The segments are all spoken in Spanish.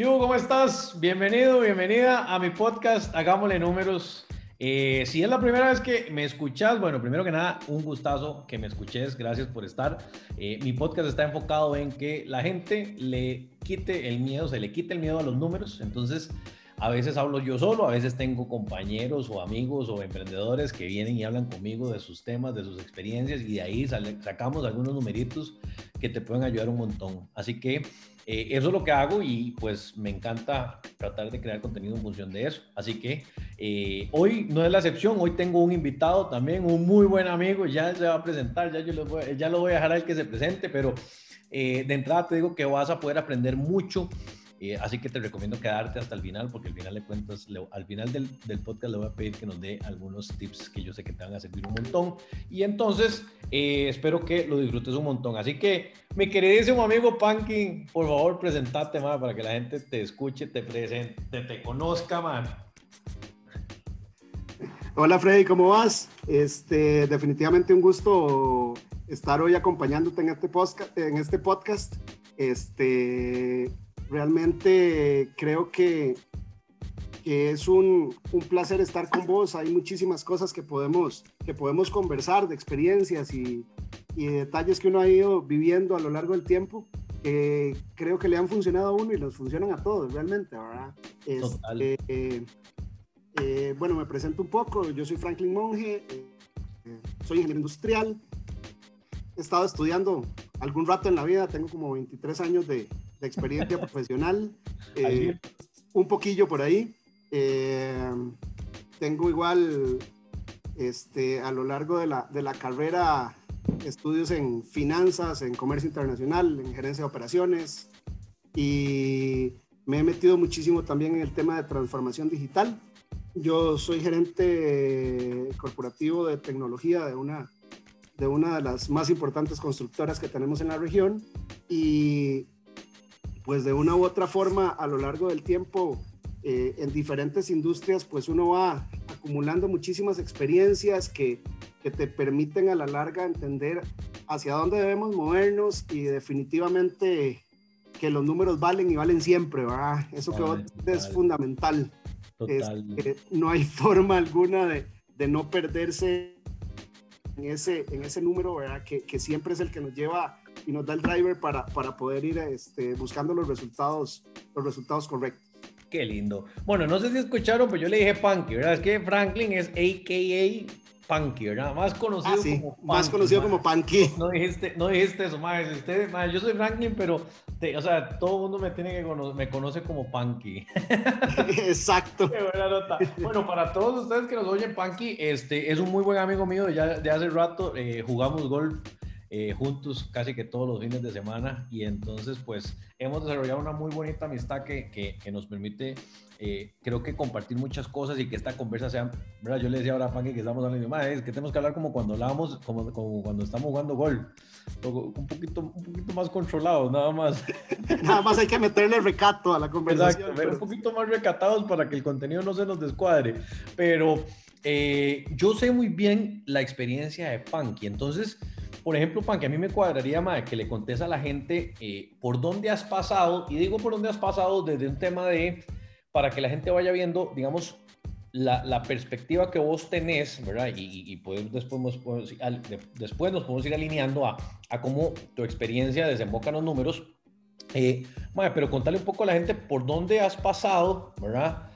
¿Qué ¿Cómo estás? Bienvenido, bienvenida a mi podcast Hagámosle Números. Eh, si es la primera vez que me escuchas, bueno, primero que nada, un gustazo que me escuches, gracias por estar. Eh, mi podcast está enfocado en que la gente le quite el miedo, se le quite el miedo a los números, entonces a veces hablo yo solo, a veces tengo compañeros o amigos o emprendedores que vienen y hablan conmigo de sus temas, de sus experiencias y de ahí sacamos algunos numeritos que te pueden ayudar un montón. Así que eh, eso es lo que hago y pues me encanta tratar de crear contenido en función de eso. Así que eh, hoy no es la excepción, hoy tengo un invitado también, un muy buen amigo, ya se va a presentar, ya, yo lo voy, ya lo voy a dejar al que se presente, pero eh, de entrada te digo que vas a poder aprender mucho eh, así que te recomiendo quedarte hasta el final porque al final le cuentas, al final del, del, podcast le voy a pedir que nos dé algunos tips que yo sé que te van a servir un montón. Y entonces eh, espero que lo disfrutes un montón. Así que mi queridísimo amigo Pankin, por favor presentate más para que la gente te escuche, te presente, te conozca más. Hola Freddy, ¿cómo vas? Este, definitivamente un gusto estar hoy acompañándote en este podcast. En este podcast. Este, Realmente creo que, que es un, un, placer estar con vos. Hay muchísimas cosas que podemos, que podemos conversar de experiencias y, y detalles que uno ha ido viviendo a lo largo del tiempo que creo que le han funcionado a uno y nos funcionan a todos realmente, ¿verdad? Este, eh, bueno, me presento un poco. Yo soy Franklin Monge, eh, soy ingeniero industrial. He estado estudiando algún rato en la vida, tengo como 23 años de, de experiencia profesional, eh, un poquillo por ahí. Eh, tengo igual este, a lo largo de la, de la carrera estudios en finanzas, en comercio internacional, en gerencia de operaciones y me he metido muchísimo también en el tema de transformación digital. Yo soy gerente corporativo de tecnología de una, de una de las más importantes constructoras que tenemos en la región y pues de una u otra forma a lo largo del tiempo eh, en diferentes industrias, pues uno va acumulando muchísimas experiencias que, que, te permiten a la larga entender hacia dónde debemos movernos y definitivamente que los números valen y valen siempre, ¿verdad? Eso que es fundamental. Es, no hay forma alguna de, de, no perderse en ese, en ese número, ¿verdad? Que, que siempre es el que nos lleva y nos da el driver para, para poder ir este, buscando los resultados, los resultados correctos. Qué lindo. Bueno, no sé si escucharon, pero yo le dije Punky, ¿verdad? Es que Franklin es AKA Punky, ¿verdad? Más conocido ah, como Punky. Más conocido como Punky. No dijiste, no dijiste eso, más. Usted, más, yo soy Franklin, pero, o sea, todo el mundo me tiene que conocer, me conoce como Punky. Exacto. Qué buena nota. Bueno, para todos ustedes que nos oyen, Punky, este, es un muy buen amigo mío, ya de hace rato eh, jugamos golf eh, juntos casi que todos los fines de semana y entonces pues hemos desarrollado una muy bonita amistad que, que, nos permite eh, creo que compartir muchas cosas y que esta conversa sea, ¿verdad? Yo le decía ahora a Panky que estamos hablando de es que tenemos que hablar como cuando hablábamos, como, como cuando estamos jugando gol, un poquito, un poquito más controlado, nada más. nada más hay que meterle recato a la conversación. Exacto, un poquito más recatados para que el contenido no se nos descuadre, pero eh, yo sé muy bien la experiencia de Panky, entonces por ejemplo, que a mí me cuadraría más que le contes a la gente eh, por dónde has pasado, y digo por dónde has pasado desde un tema de, para que la gente vaya viendo, digamos, la, la perspectiva que vos tenés, ¿verdad? Y, y pues después, nos podemos, después nos podemos ir alineando a, a cómo tu experiencia desemboca en los números. Eh, pero contarle un poco a la gente por dónde has pasado, ¿verdad?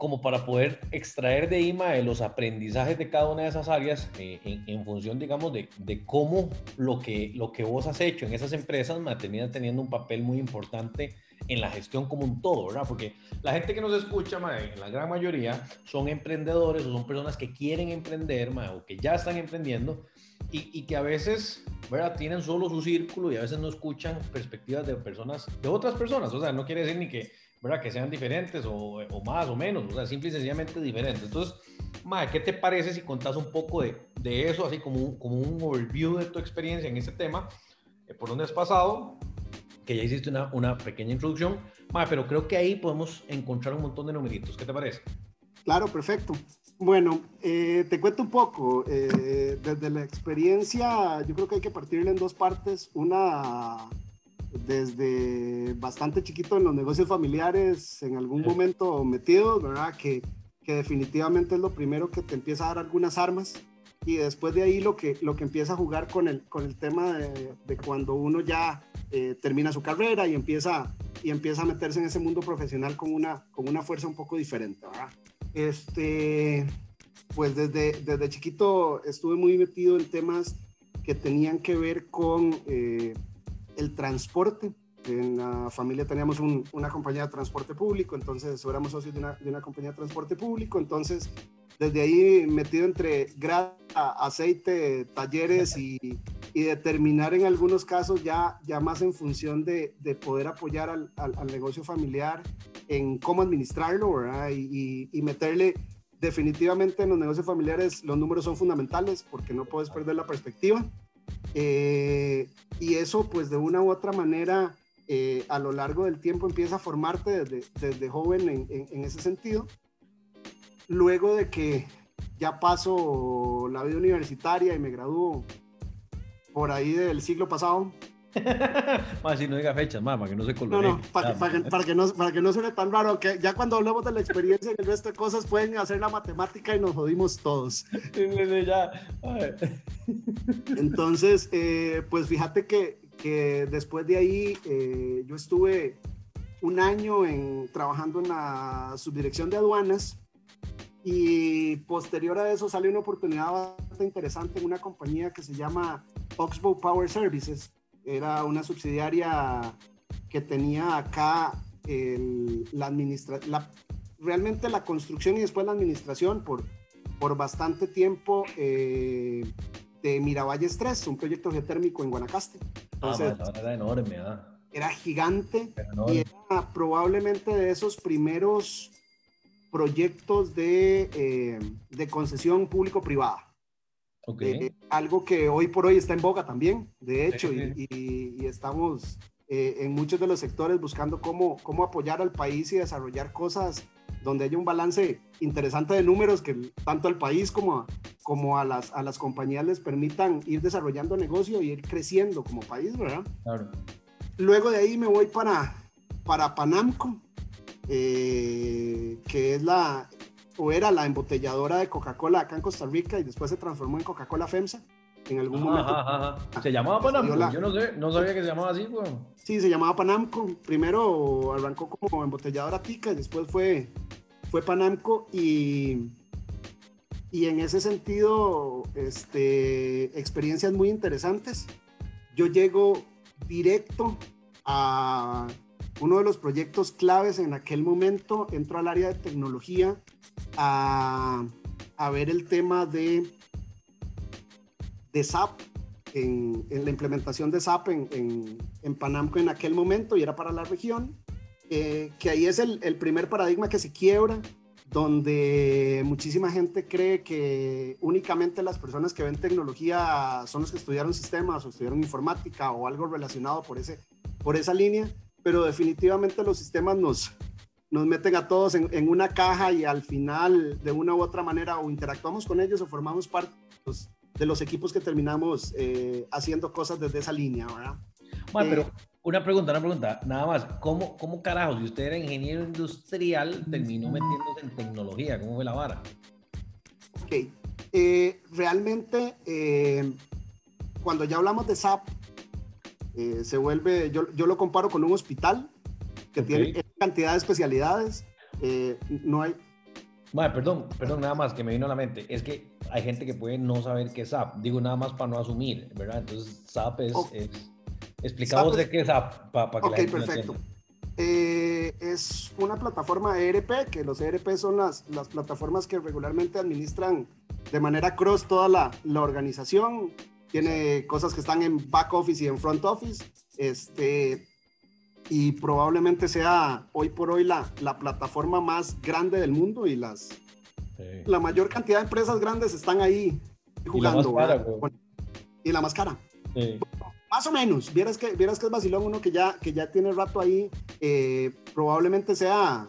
Como para poder extraer de IMA los aprendizajes de cada una de esas áreas eh, en, función, digamos, de, de, cómo lo que, lo que vos has hecho en esas empresas termina teniendo un papel muy importante en la gestión como un todo, ¿verdad? Porque la gente que nos escucha, la gran mayoría, son emprendedores o son personas que quieren emprender, o que ya están emprendiendo y, y, que a veces, ¿verdad? Tienen solo su círculo y a veces no escuchan perspectivas de personas, de otras personas. O sea, no quiere decir ni que ¿verdad? Que sean diferentes o, o, más o menos, o sea, simple y sencillamente diferentes. Entonces, Mae, ¿qué te parece si contás un poco de, de eso, así como un, como un overview de tu experiencia en ese tema, eh, por dónde has pasado, que ya hiciste una, una pequeña introducción, Mae, pero creo que ahí podemos encontrar un montón de numeritos. ¿Qué te parece? Claro, perfecto. Bueno, eh, te cuento un poco. Eh, desde la experiencia, yo creo que hay que partirla en dos partes. Una desde bastante chiquito en los negocios familiares, en algún momento metido, ¿verdad? Que, que definitivamente es lo primero que te empieza a dar algunas armas y después de ahí lo que, lo que empieza a jugar con el, con el tema de, de cuando uno ya eh, termina su carrera y empieza, y empieza a meterse en ese mundo profesional con una, con una fuerza un poco diferente. ¿verdad? Este, pues desde, desde chiquito estuve muy metido en temas que tenían que ver con eh, el transporte. En la familia teníamos un, una compañía de transporte público, entonces éramos socios de una, compañía de transporte público, entonces desde ahí metido entre grasa, aceite, talleres y, y, determinar en algunos casos ya, ya más en función de, de poder apoyar al, al, negocio familiar en cómo administrarlo ¿verdad? Y, y, y, meterle definitivamente en los negocios familiares los números son fundamentales porque no puedes perder la perspectiva. Eh, y eso pues de una u otra manera eh, a lo largo del tiempo empieza a formarte desde, desde joven en, en, ese sentido luego de que ya paso la vida universitaria y me gradúo por ahí del siglo pasado. más si no diga fechas, más, para que no se colore. No, no, para, para, que, para, que no, para que no suene tan raro, que ya cuando hablamos de la experiencia y el resto de cosas pueden hacer la matemática y nos jodimos todos. Entonces, eh, pues fíjate que, que, después de ahí eh, yo estuve un año en, trabajando en la subdirección de aduanas y posterior a eso salió una oportunidad bastante interesante en una compañía que se llama Oxbow Power Services. Era una subsidiaria que tenía acá el, la administración, realmente la construcción y después la administración por, por bastante tiempo eh, de Miravalles 3, un proyecto geotérmico en Guanacaste. Entonces, ah, era enorme, ¿ah? Era gigante y era probablemente de esos primeros proyectos de, eh, de concesión público-privada. Okay. Eh, algo que hoy por hoy está en boga también, de hecho, y, y, y, estamos eh, en muchos de los sectores buscando cómo, cómo apoyar al país y desarrollar cosas donde haya un balance interesante de números que tanto al país como a, como a, las, a las compañías les permitan ir desarrollando negocio y ir creciendo como país, ¿verdad? Claro. Luego de ahí me voy para, para Panamco, eh, que es la, o era la embotelladora de Coca-Cola acá en Costa Rica y después se transformó en Coca-Cola FEMSA. En algún ajá, momento. Ajá, ajá. Se llamaba Panamco. La... Yo no sé, no sabía que se llamaba así, pues. Sí, se llamaba Panamco. Primero arrancó como embotelladora tica y después fue, fue Panamco y, y en ese sentido, este, experiencias muy interesantes. Yo llego directo a uno de los proyectos claves en aquel momento, entró al área de tecnología a, ver el tema de, de SAP, en, la implementación de SAP en, en, en, Panamco en aquel momento y era para la región, que ahí es el, el, primer paradigma que se quiebra, donde muchísima gente cree que únicamente las personas que ven tecnología son los que estudiaron sistemas o estudiaron informática o algo relacionado por, ese, por esa línea pero definitivamente los sistemas nos, nos meten a todos en, en, una caja y al final de una u otra manera o interactuamos con ellos o formamos parte pues, de los equipos que terminamos eh, haciendo cosas desde esa línea, ¿verdad? Bueno, eh, pero una pregunta, una pregunta, nada más, ¿cómo, cómo carajos, si usted era ingeniero industrial, terminó metiéndose en tecnología? ¿Cómo fue la vara? Ok, eh, realmente cuando ya hablamos de SAP, eh, se vuelve, yo, yo, lo comparo con un hospital que okay. tiene cantidad de especialidades. Eh, no hay. Bueno, perdón, perdón, nada más que me vino a la mente. Es que hay gente que puede no saber qué es SAP. Digo nada más para no asumir, ¿verdad? Entonces, SAP es. Es explicamos de qué es SAP para pa que Ok, la perfecto. Eh, es una plataforma ERP, que los ERP son las, las plataformas que regularmente administran de manera cross toda la, la organización tiene cosas que están en back office y en front office, este, y probablemente sea hoy por hoy la, la plataforma más grande del mundo y las, sí. la mayor cantidad de empresas grandes están ahí jugando. Y la más cara. Bueno, y la más cara. Sí. Bueno, más o menos, vieras que, vieras que es vacilón uno que ya, que ya tiene rato ahí, eh, probablemente sea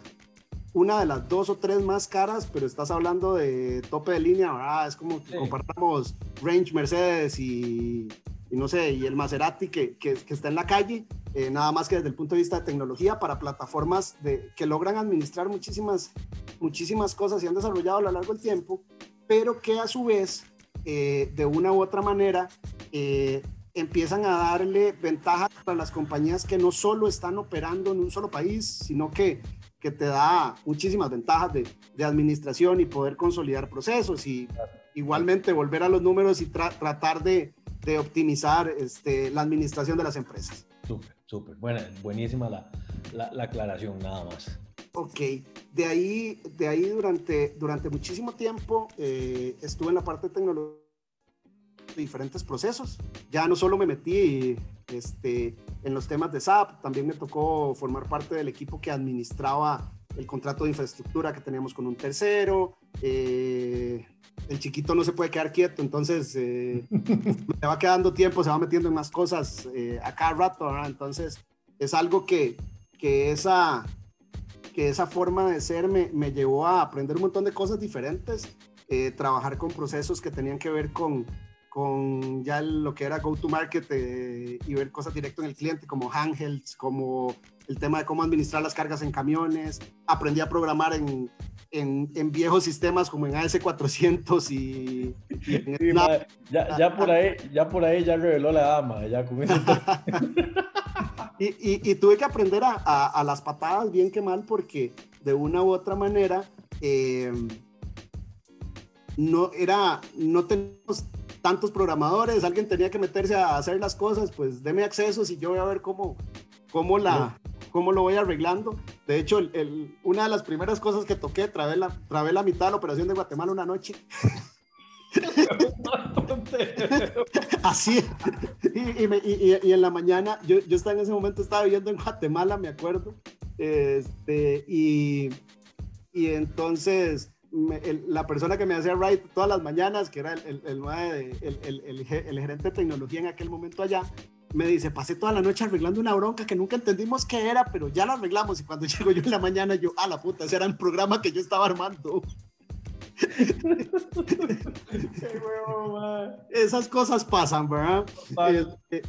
una de las dos o tres más caras, pero estás hablando de tope de línea, ¿verdad? Es como que sí. comparamos Range Mercedes y, y, no sé, y el Maserati que, que, que, está en la calle, eh, nada más que desde el punto de vista de tecnología para plataformas de, que logran administrar muchísimas, muchísimas cosas y han desarrollado a lo largo del tiempo, pero que a su vez, eh, de una u otra manera, eh, empiezan a darle ventajas para las compañías que no solo están operando en un solo país, sino que, que te da muchísimas ventajas de, de administración y poder consolidar procesos y igualmente volver a los números y tratar de, de optimizar este, la administración de las empresas. Súper, súper. Buena, buenísima la, la, la, aclaración, nada más. Ok, de ahí, de ahí durante, durante muchísimo tiempo eh, estuve en la parte de tecnología de diferentes procesos. Ya no solo me metí este, en los temas de SAP, también me tocó formar parte del equipo que administraba el contrato de infraestructura que teníamos con un tercero, eh, el chiquito no se puede quedar quieto, entonces eh, se va quedando tiempo, se va metiendo en más cosas eh, a cada rato, ¿verdad? Entonces es algo que, que, esa, que esa forma de ser me, me llevó a aprender un montón de cosas diferentes, eh, trabajar con procesos que tenían que ver con, con ya lo que era go to market eh, y ver cosas directo en el cliente, como handhelds, como el tema de cómo administrar las cargas en camiones. Aprendí a programar en, en, viejos sistemas como en AS400 y... ya, ya, por ahí, ya por ahí ya reveló la dama, ya y, y, y, tuve que aprender a, a, las patadas bien que mal porque de una u otra manera eh, no era, no tenemos tantos programadores, alguien tenía que meterse a hacer las cosas, pues deme accesos y yo voy a ver cómo, cómo, la, cómo lo voy arreglando. De hecho, el, una de las primeras cosas que toqué, trabé la, trabé la mitad de la operación de Guatemala una noche. Así. Y, y, y, en la mañana, yo, yo estaba en ese momento, estaba viviendo en Guatemala, me acuerdo. Este, y, y entonces la persona que me hacía ride todas las mañanas, que era el, el, el, gerente de tecnología en aquel momento allá, me dice, pasé toda la noche arreglando una bronca que nunca entendimos qué era, pero ya la arreglamos. Y cuando llego yo en la mañana, yo, a la puta, ese era el programa que yo estaba armando. Esas cosas pasan, ¿verdad? Este,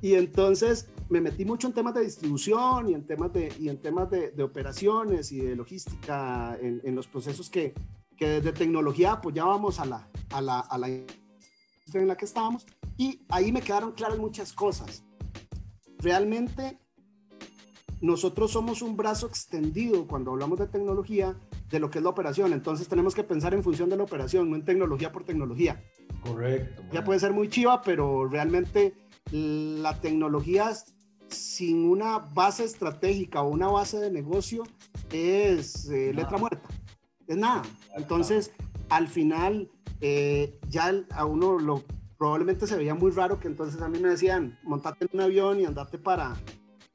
y entonces me metí mucho en temas de distribución y en temas de, y en temas de, de operaciones y de logística, en, en los procesos que, que, desde tecnología apoyábamos a la, a la, a la industria en la que estábamos. Y ahí me quedaron claras muchas cosas. Realmente nosotros somos un brazo extendido cuando hablamos de tecnología de lo que es la operación. Entonces tenemos que pensar en función de la operación, no en tecnología por tecnología. Correcto. Ya puede ser muy chiva, pero realmente la tecnología sin una base estratégica o una base de negocio es eh, letra muerta, es nada. Entonces, al final, eh, ya a uno lo probablemente se veía muy raro que entonces a mí me decían, montate en un avión y andate para,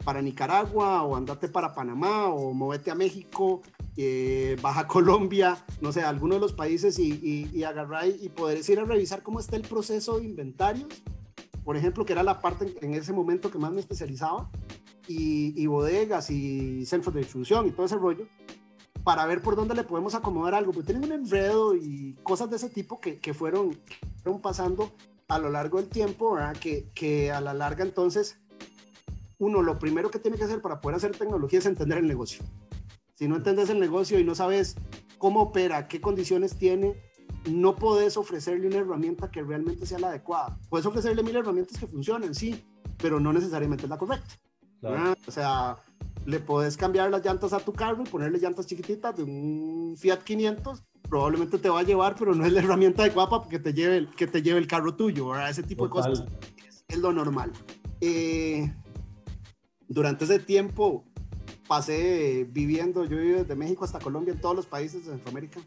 para Nicaragua o andate para Panamá o movete a México, eh, baja a Colombia, no sé, alguno de los países y, y, y agarrar y poder ir a revisar cómo está el proceso de inventarios por ejemplo, que era la parte en ese momento que más me especializaba, y, bodegas y centros de distribución y todo ese rollo, para ver por dónde le podemos acomodar algo. Pues tienen un enredo y cosas de ese tipo que, que fueron, fueron pasando a lo largo del tiempo, Que, que a la larga entonces, uno lo primero que tiene que hacer para poder hacer tecnología es entender el negocio. Si no entiendes el negocio y no sabes cómo opera, qué condiciones tiene, no podés ofrecerle una herramienta que realmente sea la adecuada. Puedes ofrecerle mil herramientas que funcionen, sí, pero no necesariamente es la correcta. O sea, le podés cambiar las llantas a tu carro y ponerle llantas chiquititas de un Fiat 500, probablemente te va a llevar, pero no es la herramienta adecuada para que te lleve el, que te lleve el carro tuyo, ¿verdad? Ese tipo de cosas es, lo normal. Eh, durante ese tiempo pasé viviendo, yo viví desde México hasta Colombia, en todos los países de Centroamérica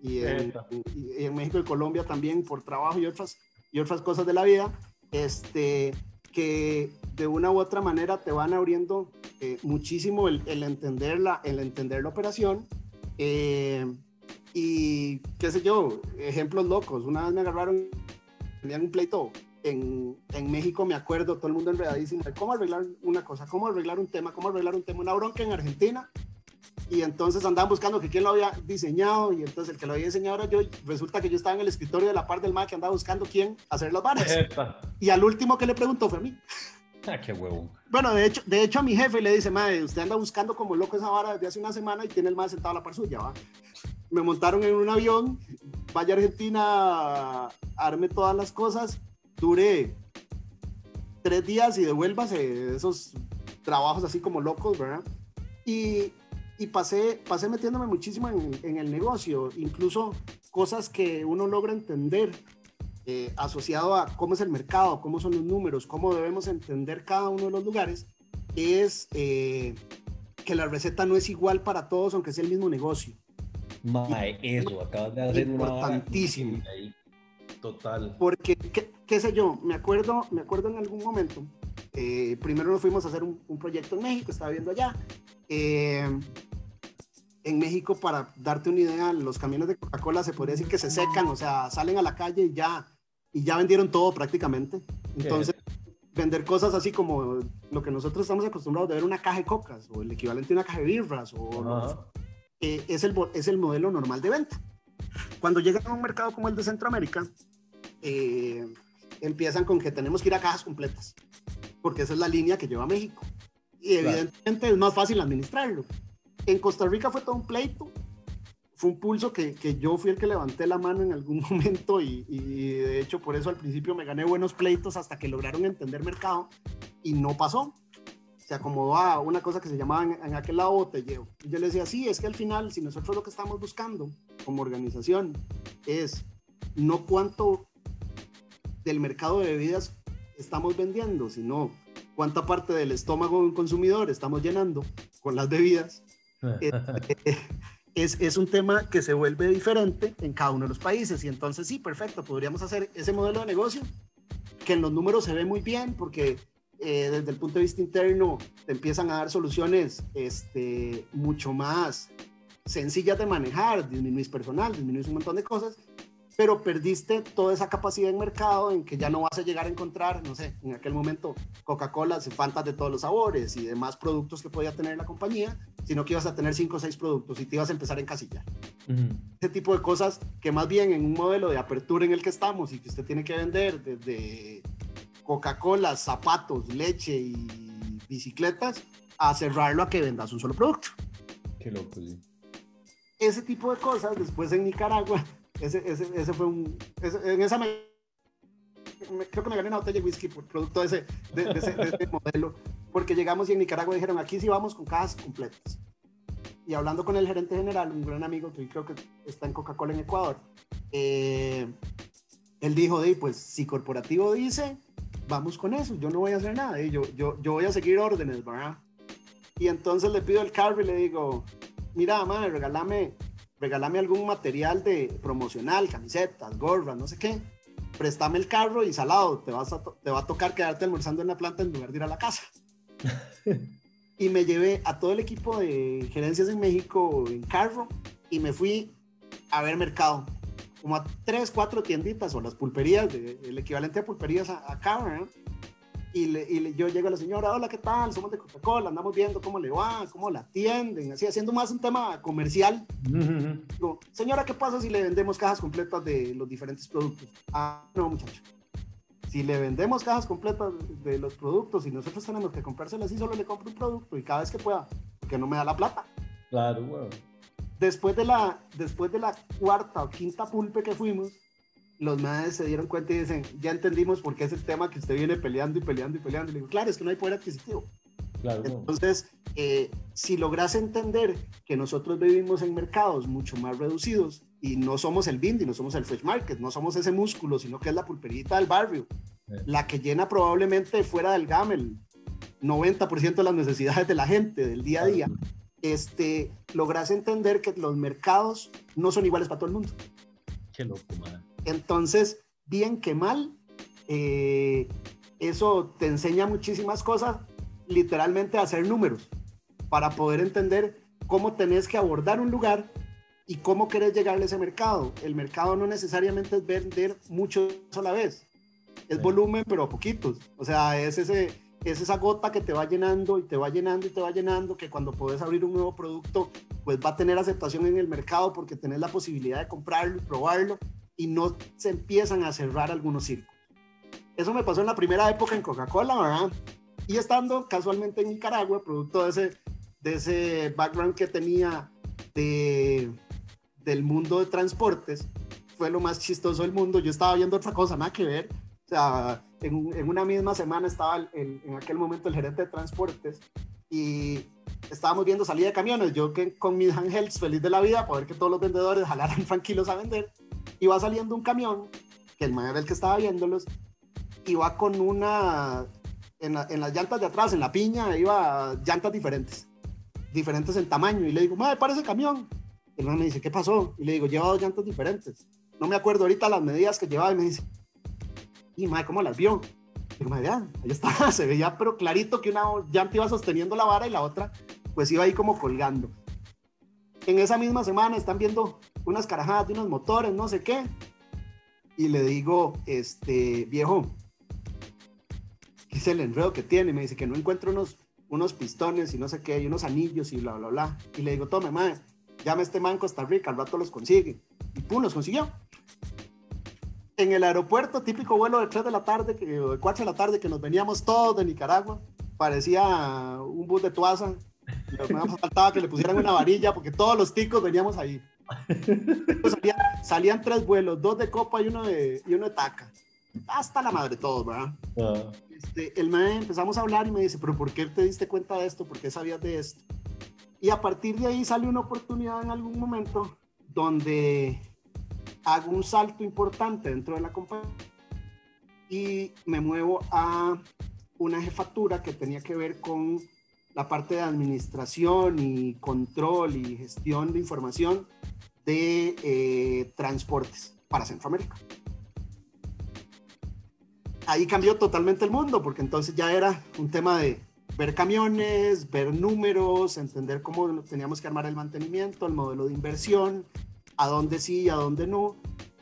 y en, México y Colombia también por trabajo y otras, y otras cosas de la vida, este, que de una u otra manera te van abriendo eh, muchísimo el, el, entender la, el entender la operación. Eh, y qué sé yo, ejemplos locos. Una vez me agarraron, tenían un pleito en, en, México, me acuerdo, todo el mundo enredadísimo de cómo arreglar una cosa, cómo arreglar un tema, cómo arreglar un tema, una bronca en Argentina y entonces andaban buscando que quién lo había diseñado y entonces el que lo había diseñado era yo resulta que yo estaba en el escritorio de la parte del mar que andaba buscando quién hacer las varas y al último que le preguntó fue a mí Ah, qué huevo. Bueno, de hecho, de hecho a mi jefe le dice, madre, usted anda buscando como loco esa vara desde hace una semana y tiene el más sentado a la par suya, ¿va? Me montaron en un avión, vaya a Argentina, arme todas las cosas, duré tres días y devuélvase esos trabajos así como locos, ¿verdad? Y, y pasé, pasé metiéndome muchísimo en, en, el negocio, incluso cosas que uno logra entender eh, asociado a cómo es el mercado, cómo son los números, cómo debemos entender cada uno de los lugares, es eh, que la receta no es igual para todos, aunque sea el mismo negocio. Mae, eso, acabas de hacer importantísimo. Ahí. Total. Porque, ¿qué, ¿qué, sé yo? Me acuerdo, me acuerdo en algún momento, eh, primero nos fuimos a hacer un, un, proyecto en México, estaba viendo allá. Eh, en México, para darte una idea, los camiones de Coca-Cola se podría decir que se secan, o sea, salen a la calle y ya y ya vendieron todo prácticamente. Entonces, vender cosas así como lo que nosotros estamos acostumbrados de ver una caja de cocas o el equivalente a una caja de birras o eh, es, el, es el modelo normal de venta. Cuando llegan a un mercado como el de Centroamérica, eh, empiezan con que tenemos que ir a cajas completas, porque esa es la línea que lleva México. Y evidentemente claro. es más fácil administrarlo. En Costa Rica fue todo un pleito fue un pulso que, que, yo fui el que levanté la mano en algún momento y, y, de hecho por eso al principio me gané buenos pleitos hasta que lograron entender mercado y no pasó. Se acomodó a una cosa que se llamaba en, en aquel lado botelleo. Y yo le decía, sí, es que al final, si nosotros lo que estamos buscando como organización es no cuánto del mercado de bebidas estamos vendiendo, sino cuánta parte del estómago de un consumidor estamos llenando con las bebidas. es, es, un tema que se vuelve diferente en cada uno de los países. Y entonces sí, perfecto, podríamos hacer ese modelo de negocio que en los números se ve muy bien porque eh, desde el punto de vista interno te empiezan a dar soluciones este, mucho más sencillas de manejar, disminuís personal, disminuís un montón de cosas, pero perdiste toda esa capacidad en mercado en que ya no vas a llegar a encontrar, no sé, en aquel momento Coca-Cola, Fantas de todos los sabores y demás productos que podía tener la compañía, sino que ibas a tener cinco o seis productos y te ibas a empezar a encasillar. Uh -huh. Ese tipo de cosas que más bien en un modelo de apertura en el que estamos y que usted tiene que vender desde Coca-Cola, zapatos, leche y bicicletas, a cerrarlo a que vendas un solo producto. Qué loco, sí. Ese tipo de cosas, después en Nicaragua, ese, ese, ese fue un... Ese, en esa me, me, creo que me gané una botella de whisky por producto de ese, de, de ese, de ese modelo, porque llegamos y en Nicaragua dijeron, aquí sí vamos con cajas completas. Y hablando con el gerente general, un gran amigo que creo que está en Coca-Cola en Ecuador, eh, él dijo, de, pues si corporativo dice, vamos con eso, yo no voy a hacer nada, y yo, yo, yo voy a seguir órdenes, ¿verdad? Y entonces le pido el carro y le digo, mira, madre, regálame regálame algún material de promocional, camisetas, gorras, no sé qué, préstame el carro y salado, te, vas a te va a tocar quedarte almorzando en la planta en lugar de ir a la casa. y me llevé a todo el equipo de gerencias en México en carro y me fui a ver mercado, como a tres, cuatro tienditas o las pulperías, de, el equivalente a pulperías acá, ¿verdad? Y, le, y le, yo llego a la señora, hola, ¿qué tal? Somos de Coca-Cola, andamos viendo cómo le va, cómo la atienden, así, haciendo más un tema comercial. Uh -huh. Digo, señora, ¿qué pasa si le vendemos cajas completas de los diferentes productos? Ah, no, muchacho. Si le vendemos cajas completas de los productos y nosotros tenemos que comprárselas así, solo le compro un producto y cada vez que pueda, porque no me da la plata. Claro, bueno. Después de la, después de la cuarta o quinta pulpe que fuimos, los madres se dieron cuenta y dicen, ya entendimos por qué es el tema que usted viene peleando y peleando y peleando. Y le digo, claro, es que no hay poder adquisitivo. Claro. Entonces, eh, si logras entender que nosotros vivimos en mercados mucho más reducidos y no somos el Bindi, no somos el Fresh Market, no somos ese músculo, sino que es la pulperita del barrio, sí. la que llena probablemente fuera del GAMEL 90% de las necesidades de la gente del día a día, este, logras entender que los mercados no son iguales para todo el mundo. Qué loco, man. Entonces, bien que mal, eh, eso te enseña muchísimas cosas, literalmente a hacer números, para poder entender cómo tenés que abordar un lugar y cómo querés llegarle a ese mercado. El mercado no necesariamente es vender mucho a la vez, es sí. volumen, pero a poquitos. O sea, es, ese, es esa gota que te va llenando y te va llenando y te va llenando, que cuando puedes abrir un nuevo producto, pues va a tener aceptación en el mercado porque tenés la posibilidad de comprarlo y probarlo y no se empiezan a cerrar algunos círculos. Eso me pasó en la primera época en Coca-Cola, ¿verdad? Y estando casualmente en Nicaragua, producto de ese, de ese background que tenía de, del mundo de transportes, fue lo más chistoso del mundo. Yo estaba viendo otra cosa, nada que ver. O sea, en, en una misma semana estaba en aquel momento el gerente de transportes y estábamos viendo salida de camiones. Yo que con mis angels feliz de la vida, poder que todos los vendedores jalaran tranquilos a vender. Y va saliendo un camión, que el mayor el que estaba viéndolos, iba con una, en, en, las llantas de atrás, en la piña, iba llantas diferentes, diferentes en tamaño. Y le digo, madre, para ese camión. Y el me dice, ¿qué pasó? Y le digo, lleva dos llantas diferentes. No me acuerdo ahorita las medidas que llevaba y me dice, y madre, ¿cómo las vio? Digo, madre, ahí está, se veía pero clarito que una llanta iba sosteniendo la vara y la otra pues iba ahí como colgando. En esa misma semana están viendo unas carajadas de unos motores, no sé qué. Y le digo, este, viejo, ¿qué es el enredo que tiene? Me dice que no encuentro unos, unos pistones y no sé qué, y unos anillos y bla, bla, bla. Y le digo, tome, madre, llame a este man Costa Rica, al rato los consigue. Y pum, los consiguió en el aeropuerto, típico vuelo de 3 de la tarde, que, de 4 de la tarde, que nos veníamos todos de Nicaragua, parecía un bus de Tuaza. Nos faltaba que le pusieran una varilla porque todos los ticos veníamos ahí. Salían, tres vuelos, dos de copa y uno de, y uno de taca. Hasta la madre todos, ¿verdad? Ah. Este, el me empezamos a hablar y me dice, pero ¿por qué te diste cuenta de esto? ¿Por qué sabías de esto? Y a partir de ahí sale una oportunidad en algún momento donde hago un salto importante dentro de la compañía y me muevo a una jefatura que tenía que ver con la parte de administración y control y gestión de información de eh, transportes para Centroamérica. Ahí cambió totalmente el mundo, porque entonces ya era un tema de ver camiones, ver números, entender cómo teníamos que armar el mantenimiento, el modelo de inversión, a dónde sí y a dónde no.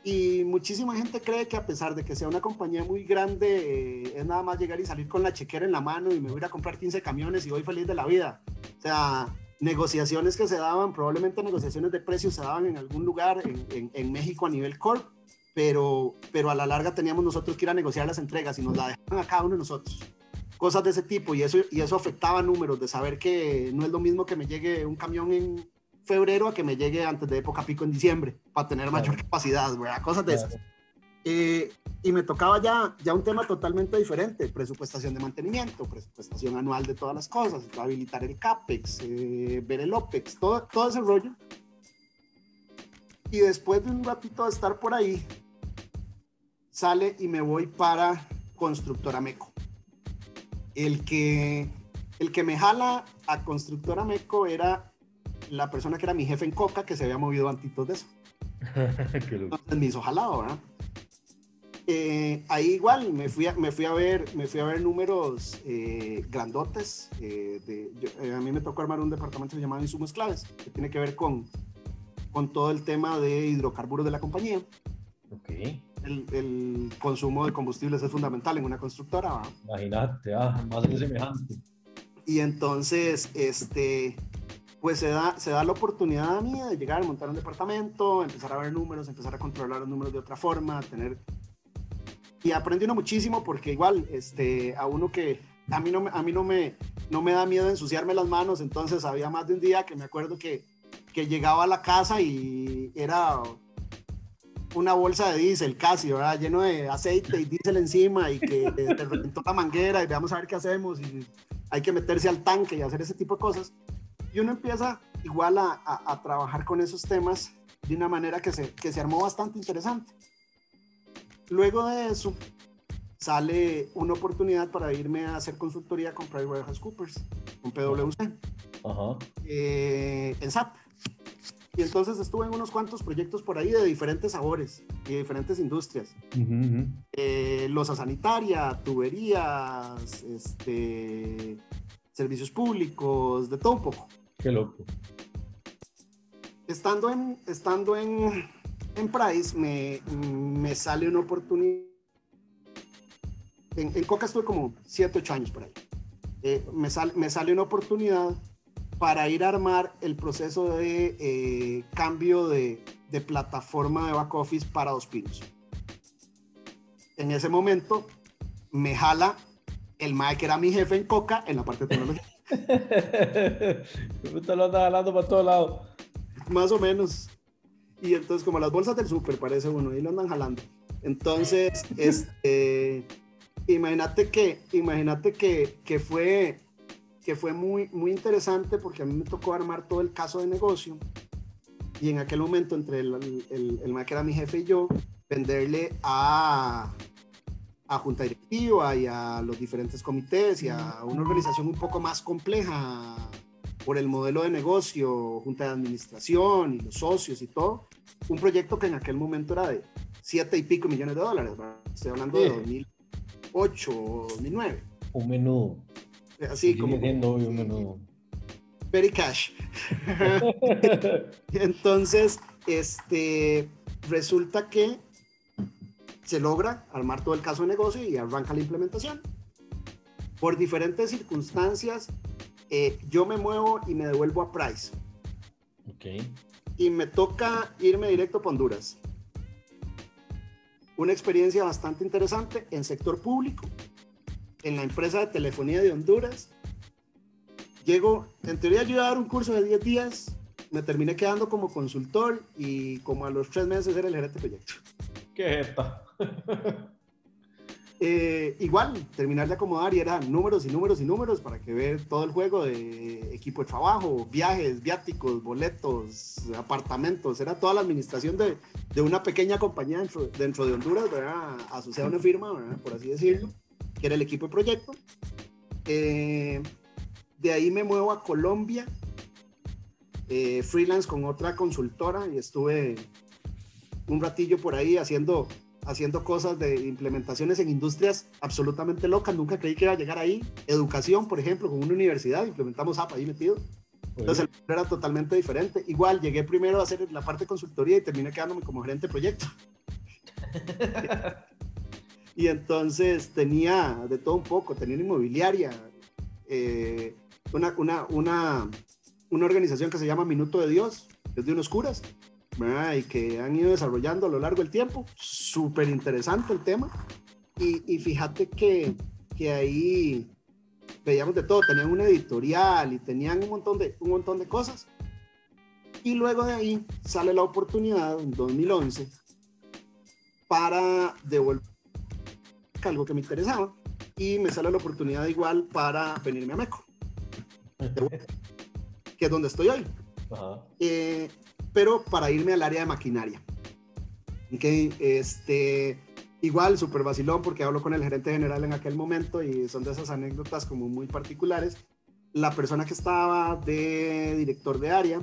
Y muchísima gente cree que a pesar de que sea una compañía muy grande, eh, es nada más llegar y salir con la chequera en la mano y me voy a comprar 15 camiones y voy feliz de la vida. O sea, negociaciones que se daban, probablemente negociaciones de precios se daban en algún lugar en, en, México a nivel corp, pero, pero a la larga teníamos nosotros que ir a negociar las entregas y nos la dejaban a cada uno de nosotros. Cosas de ese tipo y eso, y eso afectaba números, de saber que no es lo mismo que me llegue un camión en, febrero a que me llegue antes de época pico en diciembre, para tener mayor capacidad, Cosas de esas. Eh, y me tocaba ya, ya un tema totalmente diferente, presupuestación de mantenimiento, presupuestación anual de todas las cosas, habilitar el CAPEX, eh, ver el OPEX, todo, todo ese rollo. Y después de un ratito de estar por ahí, sale y me voy para Constructora Meco. El que, el que me jala a Constructora Meco era la persona que era mi jefe en Coca que se había movido antitos de eso. Entonces me hizo jalado, ¿verdad? Eh, ahí igual me fui a, me fui a ver me fui a ver números eh, grandotes eh, de, a mí me tocó armar un departamento que se llama insumos claves que tiene que ver con con todo el tema de hidrocarburos de la compañía okay. el, el, consumo de combustibles es fundamental en una constructora imagínate ah, más semejante y entonces este pues se da, se da la oportunidad a mí de llegar, montar un departamento, empezar a ver números, empezar a controlar los números de otra forma, tener... Y aprendí uno muchísimo porque igual, este, a uno que a mí, no, a mí no, me, no me da miedo ensuciarme las manos, entonces había más de un día que me acuerdo que, que llegaba a la casa y era una bolsa de diésel casi, ¿verdad? Lleno de aceite y diésel encima y que te reventó la manguera y veamos a ver qué hacemos y hay que meterse al tanque y hacer ese tipo de cosas y uno empieza igual a, a, trabajar con esos temas de una manera que se, que se armó bastante interesante. Luego de eso, sale una oportunidad para irme a hacer consultoría con PricewaterhouseCoopers, con PwC, Ajá. Eh, en SAP. Y entonces estuve en unos cuantos proyectos por ahí de diferentes sabores y de diferentes industrias. Eh, losa sanitaria, tuberías, este, servicios públicos, de todo un poco. Qué loco. Estando en, estando en, en Price, me, me sale una oportunidad. En, Coca estuve como 7, 8 años por ahí. Eh, me, me sale una oportunidad para ir a armar el proceso de eh, cambio de, de, plataforma de back office para Dos Pinos. En ese momento me jala el mae que era mi jefe en Coca en la parte de tecnología. Usted lo anda jalando para todos lados. Más o menos. Y entonces, como las bolsas del súper, parece uno, y lo andan jalando. Entonces, este, imagínate que, imagínate que, que, fue, que fue muy, muy interesante porque a mí me tocó armar todo el caso de negocio. Y en aquel momento, entre el, el, el, que era mi jefe y yo, venderle a, a junta directiva y a los diferentes comités y a una organización un poco más compleja por el modelo de negocio, junta de administración y los socios y todo, un proyecto que en aquel momento era de siete y pico millones de dólares, estoy hablando de 2008 o 2009. Un menú. Así como... Hoy un menú. Very cash. Entonces, este, resulta que se logra armar todo el caso de negocio y arranca la implementación. Por diferentes circunstancias, eh, yo me muevo y me devuelvo a Price. Ok. Y me toca irme directo a Honduras. Una experiencia bastante interesante en sector público, en la empresa de telefonía de Honduras. Llego, en teoría yo iba a dar un curso de 10 días, me terminé quedando como consultor y como a los tres meses era el gerente de proyecto. ¿Qué es esta? Eh, igual, terminar de acomodar y era números y números y números para que ver todo el juego de equipo de trabajo, viajes, viáticos, boletos, apartamentos, era toda la administración de, de una pequeña compañía dentro, dentro de Honduras, ¿verdad? asociada a una firma, por así decirlo, que era el equipo de proyecto. Eh, de ahí me muevo a Colombia, eh, freelance con otra consultora y estuve un ratillo por ahí haciendo haciendo cosas de implementaciones en industrias absolutamente locas. Nunca creí que iba a llegar ahí. Educación, por ejemplo, con una universidad, implementamos app ahí metido. Entonces el era totalmente diferente. Igual llegué primero a hacer la parte de consultoría y terminé quedándome como gerente de proyecto. y entonces tenía de todo un poco, tenía una inmobiliaria, eh, una, una, una, una organización que se llama Minuto de Dios, es de unos curas y que han ido desarrollando a lo largo del tiempo. Súper interesante el tema. Y, y fíjate que, que, ahí veíamos de todo, tenían una editorial y tenían un montón, de, un montón de cosas. Y luego de ahí sale la oportunidad en 2011 para devolver algo que me interesaba y me sale la oportunidad igual para venirme a Meco, que es donde estoy hoy. Ajá. Eh, pero para irme al área de maquinaria. Este, igual, súper vacilón, porque hablo con el gerente general en aquel momento y son de esas anécdotas como muy particulares. La persona que estaba de director de área,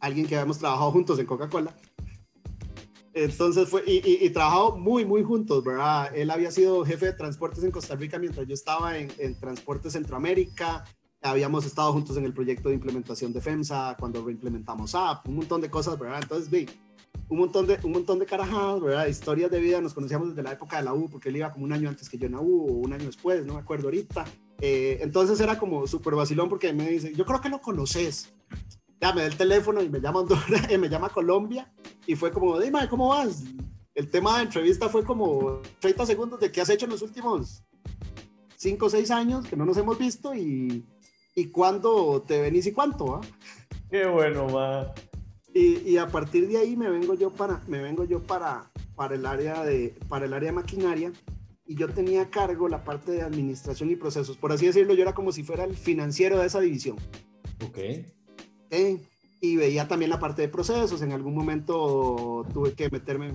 alguien que habíamos trabajado juntos en Coca-Cola, entonces fue, y, y, trabajado muy, muy juntos, ¿verdad? Él había sido jefe de transportes en Costa Rica mientras yo estaba en, en Transportes Centroamérica habíamos estado juntos en el proyecto de implementación de FEMSA, cuando reimplementamos app, un montón de cosas, ¿verdad? Entonces, vi un montón de, un montón de carajadas, ¿verdad? Historias de vida, nos conocíamos desde la época de la U, porque él iba como un año antes que yo en la U, o un año después, no me acuerdo ahorita. Eh, entonces era como súper vacilón porque me dice, yo creo que lo conoces. Ya me da el teléfono y me llama Honduras, me llama Colombia, y fue como, dime, ¿cómo vas? El tema de entrevista fue como 30 segundos de qué has hecho en los últimos 5 o 6 años, que no nos hemos visto, y y cuándo te venís y cuánto, ¿ah? Qué bueno, va. Y, y, a partir de ahí me vengo yo para, me vengo yo para, para, el área de, para el área de maquinaria y yo tenía a cargo la parte de administración y procesos. Por así decirlo, yo era como si fuera el financiero de esa división. Ok. ¿Eh? Y veía también la parte de procesos. En algún momento tuve que meterme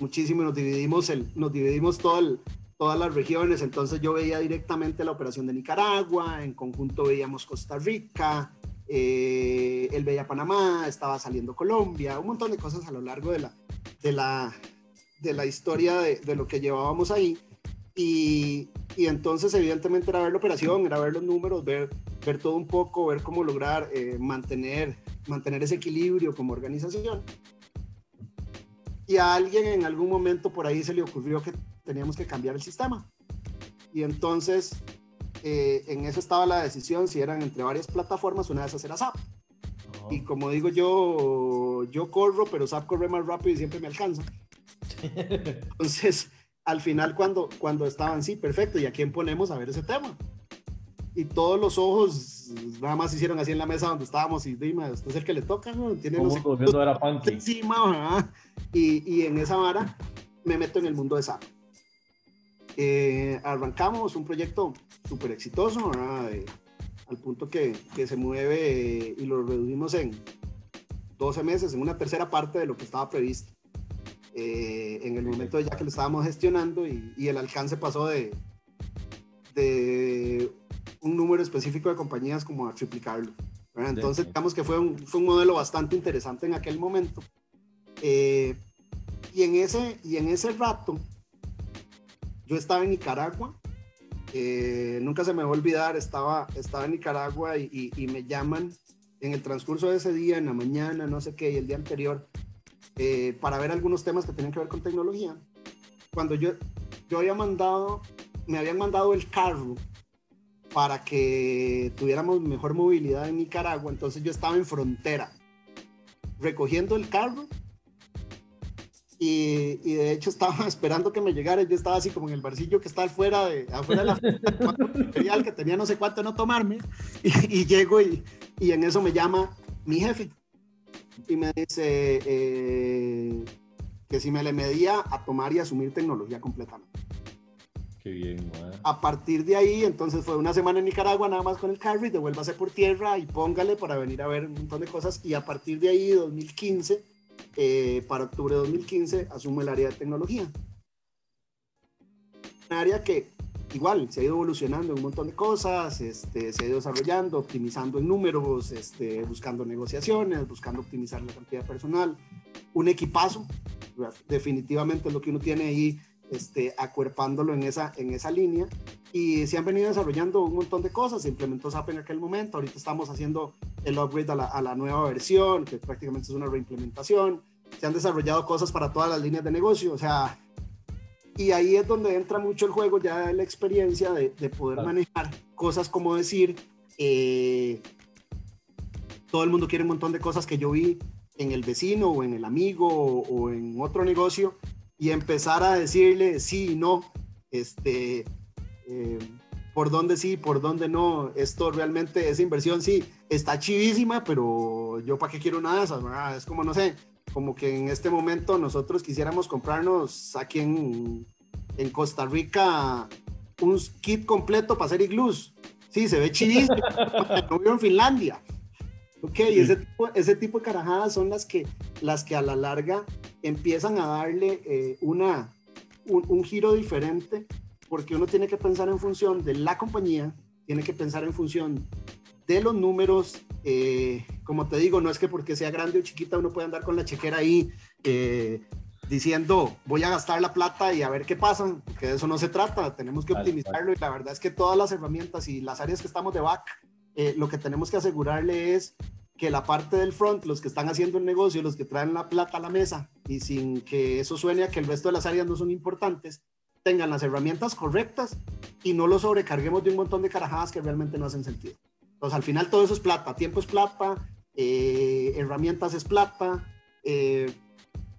muchísimo y nos dividimos, el, nos dividimos todo el, todas las regiones, entonces yo veía directamente la operación de Nicaragua, en conjunto veíamos Costa Rica, eh, él veía Panamá, estaba saliendo Colombia, un montón de cosas a lo largo de la, de la, de la historia de, de lo que llevábamos ahí. Y, y, entonces evidentemente era ver la operación, era ver los números, ver, ver todo un poco, ver cómo lograr eh, mantener, mantener ese equilibrio como organización. Y a alguien en algún momento por ahí se le ocurrió que teníamos que cambiar el sistema. Y entonces, eh, en eso estaba la decisión, si eran entre varias plataformas, una de esas era SAP. Y como digo yo, yo corro, pero SAP corre más rápido y siempre me alcanza. Entonces, al final cuando, cuando estaban, sí, perfecto, ¿y a quién ponemos a ver ese tema? Y todos los ojos nada más hicieron así en la mesa donde estábamos y dime, usted es el que le toca, ¿no? Tiene los era encima, y, y, en esa vara me meto en el mundo de SAP. Eh, arrancamos un proyecto súper exitoso, al punto que, que se mueve y lo reducimos en 12 meses, en una tercera parte de lo que estaba previsto. Eh, en el momento ya que lo estábamos gestionando y, y el alcance pasó de, de, un número específico de compañías como a triplicarlo. Entonces, digamos que fue un, fue un, modelo bastante interesante en aquel momento. Eh, y, en ese, y en ese rato, yo estaba en Nicaragua, eh, nunca se me va a olvidar, estaba, estaba en Nicaragua y, me llaman en el transcurso de ese día, en la mañana, no sé qué, y el día anterior, eh, para ver algunos temas que tenían que ver con tecnología. Cuando yo, yo había mandado, me habían mandado el carro para que tuviéramos mejor movilidad en Nicaragua, entonces yo estaba en frontera recogiendo el carro y, y, de hecho estaba esperando que me llegara. Yo estaba así como en el barcillo que está afuera de, afuera de la que tenía no sé cuánto no tomarme. Y, y llego y, y, en eso me llama mi jefe y me dice eh, que si me le medía a tomar y asumir tecnología completamente. Qué bien, A partir de ahí, entonces fue una semana en Nicaragua nada más con el carry, devuélvase por tierra y póngale para venir a ver un montón de cosas. Y a partir de ahí, 2015, eh, para octubre de 2015, asumo el área de tecnología. Un área que igual se ha ido evolucionando en un montón de cosas, este, se ha ido desarrollando, optimizando en números, este, buscando negociaciones, buscando optimizar la cantidad de personal. Un equipazo, definitivamente es lo que uno tiene ahí este, acuerpándolo en esa, en esa línea. Y se han venido desarrollando un montón de cosas. Se implementó SAP en aquel momento. Ahorita estamos haciendo el upgrade a la, a la nueva versión, que prácticamente es una reimplementación. Se han desarrollado cosas para todas las líneas de negocio. O sea, y ahí es donde entra mucho el juego ya la experiencia de, de poder manejar cosas como decir, eh, todo el mundo quiere un montón de cosas que yo vi en el vecino o en el amigo o, o en otro negocio y empezar a decirle sí y no, este, eh, por dónde sí, por dónde no, esto realmente, esa inversión sí, está chivísima, pero yo para qué quiero nada de esas, es como, no sé, como que en este momento nosotros quisiéramos comprarnos aquí en, en Costa Rica un kit completo para hacer iglús. Sí, se ve chivísimo, no en Finlandia. Ok, ese tipo, ese tipo de carajadas son las que, las que a la larga empiezan a darle eh, una, un, giro diferente, porque uno tiene que pensar en función de la compañía, tiene que pensar en función de los números. Eh, como te digo, no es que porque sea grande o chiquita uno puede andar con la chequera ahí eh, diciendo voy a gastar la plata y a ver qué pasa, porque de eso no se trata, tenemos que optimizarlo y la verdad es que todas las herramientas y las áreas que estamos de back, lo que tenemos que asegurarle es que la parte del front, los que están haciendo el negocio, los que traen la plata a la mesa y sin que eso suene a que el resto de las áreas no son importantes, tengan las herramientas correctas y no lo sobrecarguemos de un montón de carajadas que realmente no hacen sentido. Entonces, al final todo eso es plata, tiempo es plata, eh, herramientas es plata, eh,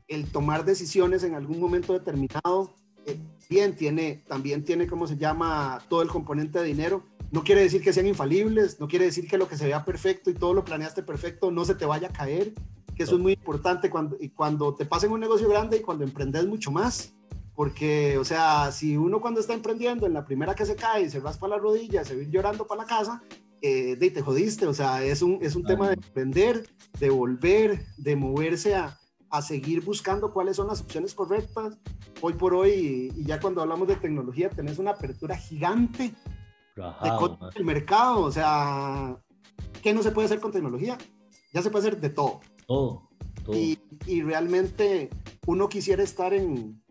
el tomar decisiones en algún momento determinado, eh, bien, tiene, también tiene, ¿cómo se llama?, todo el componente de dinero, no quiere decir que sean infalibles, no quiere decir que lo que se vea perfecto y todo lo planeaste perfecto no se te vaya a caer, que eso es muy importante cuando, y cuando te pasen un negocio grande y cuando emprendes mucho más. Porque, o sea, si uno cuando está emprendiendo, en la primera que se cae y se raspa la rodilla, se va llorando para la casa, eh, de, te jodiste. O sea, es un, es un tema de emprender, de volver, de moverse a, a seguir buscando cuáles son las opciones correctas. Hoy por hoy, y ya cuando hablamos de tecnología, tenés una apertura gigante el mercado. O sea, ¿qué no se puede hacer con tecnología? Ya se puede hacer de todo. Todo. Y, y, realmente uno quisiera estar en.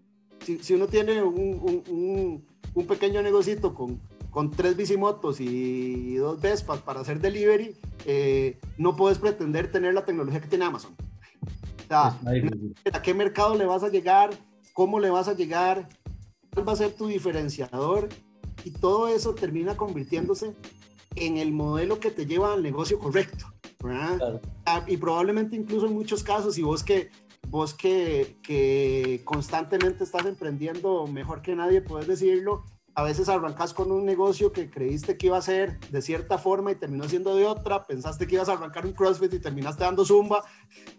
Si, si uno tiene un, un, un, pequeño negocito con, con tres bicimotos y dos Vespas para hacer delivery, eh, no puedes pretender tener la tecnología que tiene Amazon. O sea, ¿a qué mercado le vas a llegar? ¿Cómo le vas a llegar? ¿Cuál va a ser tu diferenciador? Y todo eso termina convirtiéndose en el modelo que te lleva al negocio correcto. Ah, y probablemente incluso en muchos casos, si vos que vos que, que constantemente estás emprendiendo mejor que nadie, puedes decirlo, a veces arrancas con un negocio que creíste que iba a ser de cierta forma y terminó siendo de otra, pensaste que ibas a arrancar un CrossFit y terminaste dando zumba,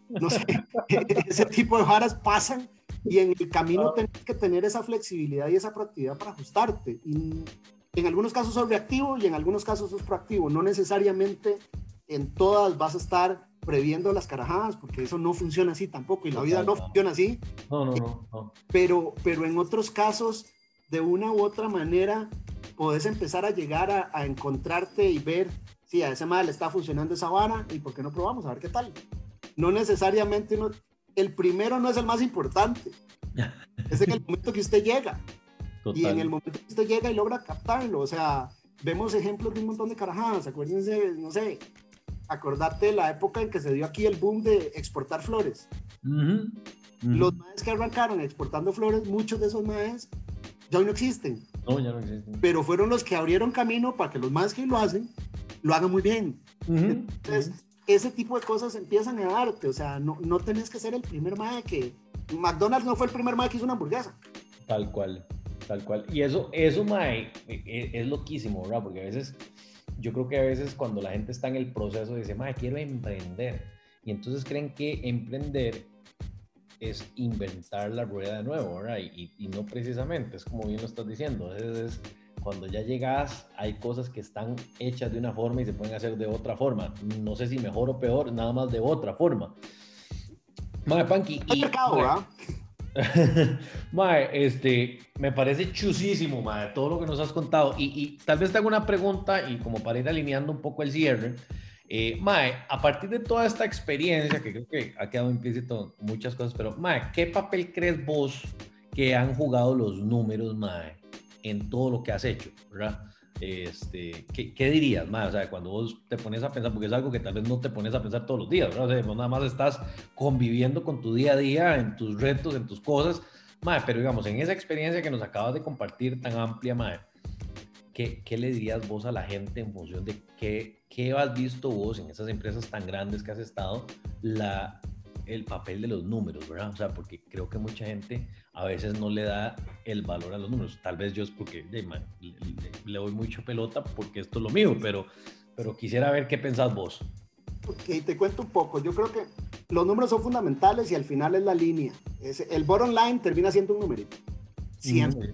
no sé, ese tipo de varas pasan y en el camino tienes que tener esa flexibilidad y esa proactividad para ajustarte. Y en algunos casos sos reactivo y en algunos casos sos proactivo, no necesariamente en todas vas a estar previendo las carajadas, porque eso no funciona así tampoco, y la vida no funciona así. No, no, no. Pero, pero en otros casos de una u otra manera podés empezar a llegar a, encontrarte y ver si a ese mal está funcionando esa vara y por qué no probamos a ver qué tal. No necesariamente el primero no es el más importante. es en el momento que usted llega. Y en el momento que usted llega y logra captarlo. O sea, vemos ejemplos de un montón de carajadas. Acuérdense, no sé, acordate la época en que se dio aquí el boom de exportar flores. Los maes que arrancaron exportando flores, muchos de esos maes ya hoy no existen. No, ya no existen. Pero fueron los que abrieron camino para que los más que lo hacen, lo hagan muy bien. Entonces, ese tipo de cosas empiezan a darte. O sea, no, no tenés que ser el primer mae que... McDonald's no fue el primer mae que hizo una hamburguesa. Tal cual, tal cual. Y eso, eso mae, e, e, es, loquísimo, ¿verdad? Porque a veces, yo creo que a veces cuando la gente está en el proceso dice, mae, quiero emprender. Y entonces creen que emprender es inventar la rueda de nuevo, ¿verdad? Y, no precisamente, es como bien lo estás diciendo, es, cuando ya llegas hay cosas que están hechas de una forma y se pueden hacer de otra forma. No sé si mejor o peor, nada más de otra forma. Mae, Panky. Y, mercado, mae, este, me parece chusísimo, mae, todo lo que nos has contado. Y, y tal vez tengo una pregunta y como para ir alineando un poco el cierre. Eh, Mae, a partir de toda esta experiencia, que creo que ha quedado implícito muchas cosas, pero Mae, ¿qué papel crees vos que han jugado los números, Mae, en todo lo que has hecho, verdad? Este, ¿qué, dirías, Mae? O sea, cuando vos te pones a pensar, porque es algo que tal vez no te pones a pensar todos los días, ¿verdad? O sea, nada más estás conviviendo con tu día a día, en tus retos, en tus cosas, Mae, pero digamos, en esa experiencia que nos acabas de compartir tan amplia, Mae, ¿qué, ¿qué le dirías vos a la gente en función de qué ¿qué has visto vos en esas empresas tan grandes que has estado, la, el papel de los números, ¿verdad? O sea, porque creo que mucha gente a veces no le da el valor a los números. Tal vez yo es porque le, le, doy mucho pelota porque esto es lo mío, pero, pero quisiera ver qué pensás vos. Ok, te cuento un poco. Yo creo que los números son fundamentales y al final es la línea. Es, el bottom line termina siendo un numerito. Siempre.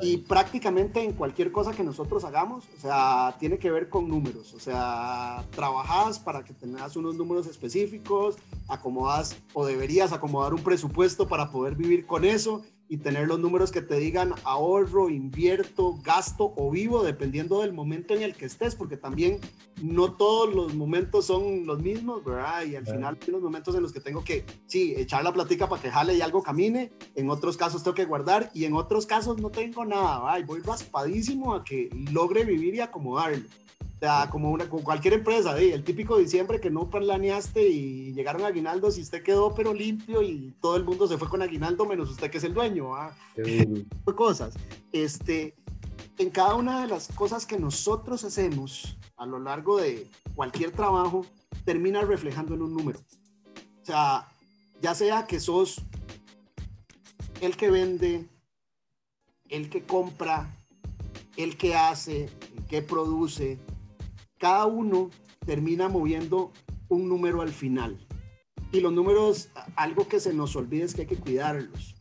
Y prácticamente en cualquier cosa que nosotros hagamos, o sea, tiene que ver con números. O sea, trabajas para que tengas unos números específicos, acomodas o deberías acomodar un presupuesto para poder vivir con eso y tener los números que te digan ahorro, invierto, gasto o vivo, dependiendo del momento en el que estés, porque también no todos los momentos son los mismos, ¿verdad? Y al final hay los momentos en los que tengo que, sí, echar la platica para que jale y algo camine, en otros casos tengo que guardar y en otros casos no tengo nada, ¿verdad? Y voy raspadísimo a que logre vivir y acomodarlo. O sea, como, una, como cualquier empresa, el típico diciembre que no planeaste y llegaron aguinaldos y usted quedó pero limpio y todo el mundo se fue con aguinaldo menos usted que es el dueño. ¿ah? cosas. Este, en cada una de las cosas que nosotros hacemos a lo largo de cualquier trabajo, termina reflejando en un número. O sea, ya sea que sos el que vende, el que compra, el que hace, el que produce, cada uno termina moviendo un número al final. Y los números, algo que se nos olvida es que hay que cuidarlos.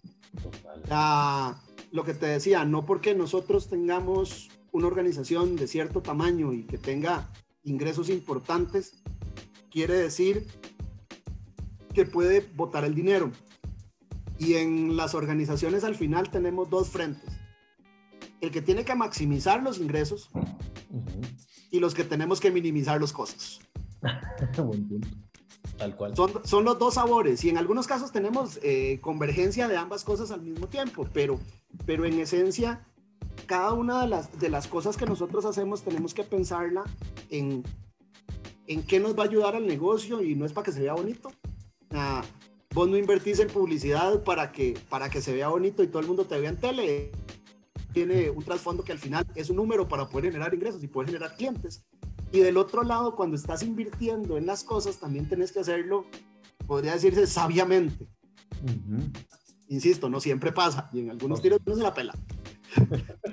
lo que te decía, no porque nosotros tengamos una organización de cierto tamaño y que tenga ingresos importantes, quiere decir que puede votar el dinero. Y en las organizaciones al final tenemos dos frentes. El que tiene que maximizar los ingresos y los que tenemos que minimizar los costos. Tal cual. Son, son, los dos sabores y en algunos casos tenemos eh, convergencia de ambas cosas al mismo tiempo, pero, pero en esencia, cada una de las, de las cosas que nosotros hacemos tenemos que pensarla en, en qué nos va a ayudar al negocio y no es para que se vea bonito. Ah, vos no invertís en publicidad para que, para que se vea bonito y todo el mundo te vea en tele tiene un trasfondo que al final es un número para poder generar ingresos y poder generar clientes. Y del otro lado, cuando estás invirtiendo en las cosas, también tenés que hacerlo, podría decirse, sabiamente. Insisto, no siempre pasa y en algunos tiros no se la pela.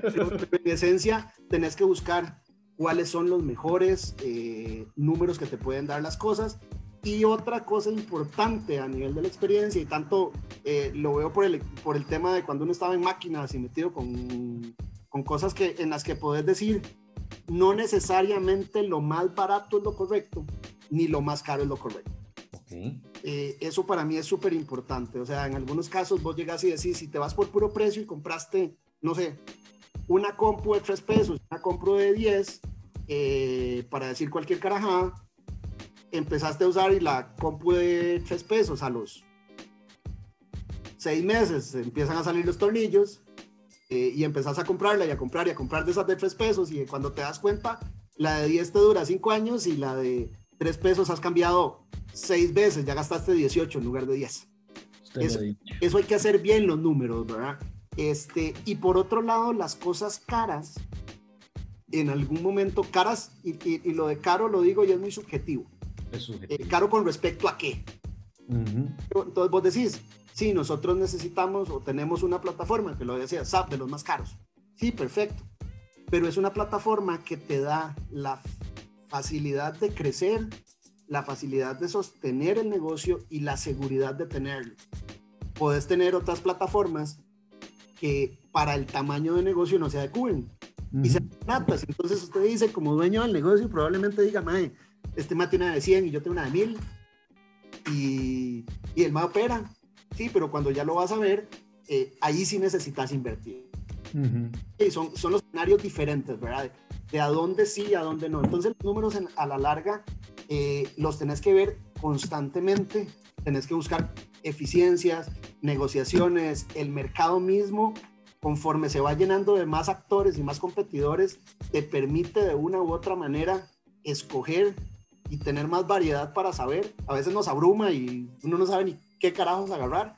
pero, en esencia, tenés que buscar cuáles son los mejores eh, números que te pueden dar las cosas. Y otra cosa importante a nivel de la experiencia, y tanto eh, lo veo por el, por el tema de cuando uno estaba en máquinas y metido con, con cosas que, en las que podés decir, no necesariamente lo más barato es lo correcto, ni lo más caro es lo correcto. Eh, eso para mí es súper importante. O sea, en algunos casos vos llegas y decís, si te vas por puro precio y compraste, no sé, una compu de 3 pesos, una compu de 10, eh, para decir cualquier carajada, empezaste a usar y la compu de 3 pesos a los 6 meses empiezan a salir los tornillos eh, y empezás a comprarla y a comprar y a comprar de esas de 3 pesos y cuando te das cuenta, la de 10 te dura 5 años y la de 3 pesos has cambiado 6 veces, ya gastaste 18 en lugar de 10. Eso, eso, hay que hacer bien los números, ¿verdad? Este, y por otro lado, las cosas caras, en algún momento, caras, y, y, lo de caro lo digo y es muy subjetivo. Es. Eh, caro con respecto a qué. Entonces vos decís, sí, nosotros necesitamos o tenemos una plataforma, que lo decía, SAP de los más caros. Sí, perfecto. Pero es una plataforma que te da la facilidad de crecer, la facilidad de sostener el negocio y la seguridad de tenerlo. Puedes tener otras plataformas que para el tamaño de negocio no se adecúen y se tratas. Entonces usted dice, como dueño del negocio, probablemente diga, mae, este mae tiene una de 100 y yo tengo una de 1000 y, y el mae opera. Sí, pero cuando ya lo vas a ver, eh, ahí sí necesitas invertir. y son, son los escenarios diferentes, ¿verdad? De, a dónde sí y a dónde no. Entonces los números a la larga eh, los tenés que ver constantemente, tenés que buscar eficiencias, negociaciones, el mercado mismo, conforme se va llenando de más actores y más competidores, te permite de una u otra manera escoger y tener más variedad para saber. A veces nos abruma y uno no sabe ni qué carajos agarrar,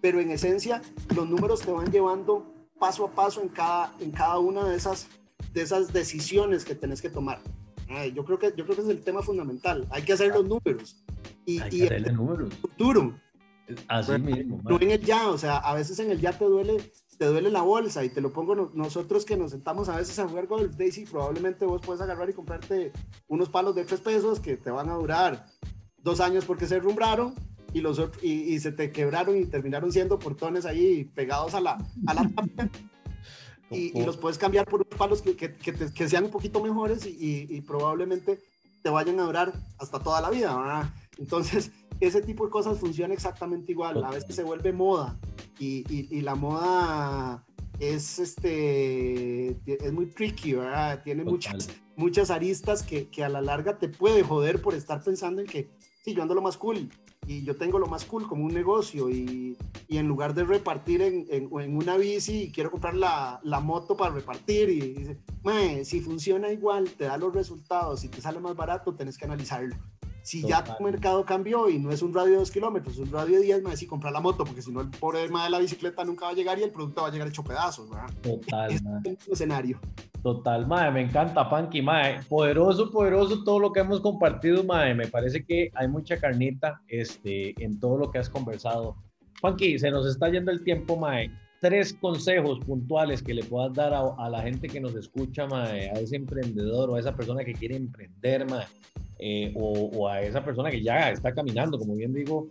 pero en esencia los números te van llevando paso a paso en cada, en cada una de esas, de esas decisiones que tenés que tomar. yo, creo que, yo creo que es el tema fundamental. Hay que hacer los números. Y, Hay que hacer los números. futuro. Así mismo. No en el ya, o sea, a veces en el ya te duele, te duele la bolsa y te lo pongo nosotros que nos sentamos a veces a jugar golf, Daisy, probablemente vos puedes agarrar y comprarte unos palos de tres pesos que te van a durar dos años porque se rumbraron y, los, y, y se te quebraron y terminaron siendo portones ahí pegados a la, a la y, y, los puedes cambiar por unos palos que, que, que, sean un poquito mejores y, y, probablemente te vayan a durar hasta toda la vida. Entonces, ese tipo de cosas funciona exactamente igual. A veces se vuelve moda y, y, la moda es, este, es muy tricky, ¿verdad? Tiene muchas, muchas aristas que, que, a la larga te puede joder por estar pensando en que, sí, yo ando lo más cool y yo tengo lo más cool como un negocio y, y en lugar de repartir en, en, una bici, quiero comprar la, la moto para repartir y dice, si funciona igual, te da los resultados, y te sale más barato, tenés que analizarlo. Si ya tu mercado cambió y no es un radio de 2 kilómetros, es un radio de 10, me decís comprar la moto, porque si no el pobre de la bicicleta nunca va a llegar y el producto va a llegar hecho pedazos, ¿verdad? Total, es un escenario. Total, mae, me encanta, Panky, mae. Poderoso, poderoso todo lo que hemos compartido, mae. Me parece que hay mucha carnita este, en todo lo que has conversado. Panky, se nos está yendo el tiempo, mae. Tres consejos puntuales que le puedas dar a, la gente que nos escucha, mae, a ese emprendedor o a esa persona que quiere emprender, mae, eh, o, a esa persona que ya está caminando, como bien digo,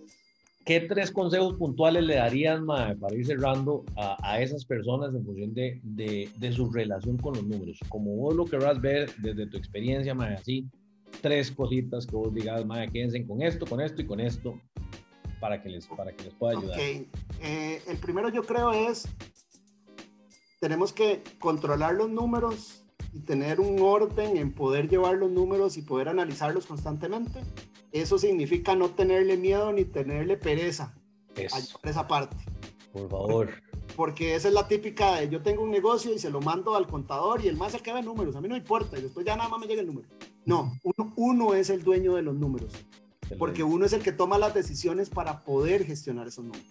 ¿qué tres consejos puntuales le darían para ir cerrando a, esas personas en función de, de, su relación con los números? Como vos lo querrás ver desde tu experiencia, mae, así, tres cositas que vos digas, mae, quédense con esto, con esto y con esto, para que les, para que les pueda ayudar. Okay. Eh, el primero yo creo es, tenemos que controlar los números y tener un orden en poder llevar los números y poder analizarlos constantemente. Eso significa no tenerle miedo ni tenerle pereza a esa parte. Por favor. Porque, esa es la típica de yo tengo un negocio y se lo mando al contador y el más el que ve números. A mí no importa y después ya nada más me llega el número. No, uno, uno es el dueño de los números. Porque uno es el que toma las decisiones para poder gestionar esos números.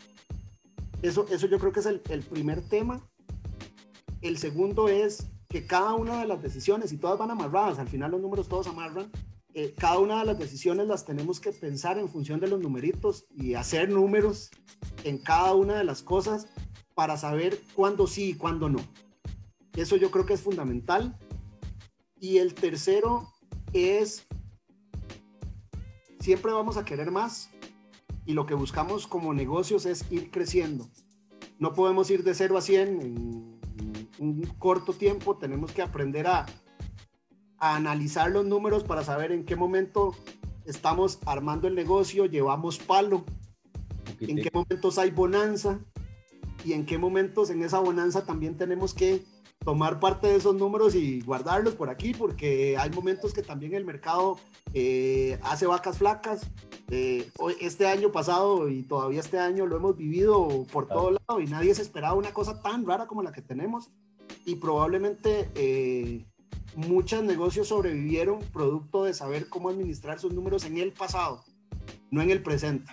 Eso, eso yo creo que es el, el primer tema. El segundo es que cada una de las decisiones, y todas van amarradas, al final los números todos amarran, eh, cada una de las decisiones las tenemos que pensar en función de los numeritos y hacer números en cada una de las cosas para saber cuándo sí y cuándo no. Eso yo creo que es fundamental. Y el tercero es, siempre vamos a querer más y lo que buscamos como negocios es ir creciendo. No podemos ir de 0 a 100 en un corto tiempo, tenemos que aprender a, a analizar los números para saber en qué momento estamos armando el negocio, llevamos palo, en qué momentos hay bonanza y en qué momentos en esa bonanza también tenemos que tomar parte de esos números y guardarlos por aquí, porque hay momentos que también el mercado eh, hace vacas flacas. Eh, este año pasado y todavía este año lo hemos vivido por todo lado y nadie se esperaba una cosa tan rara como la que tenemos y probablemente eh, muchos negocios sobrevivieron producto de saber cómo administrar sus números en el pasado, no en el presente.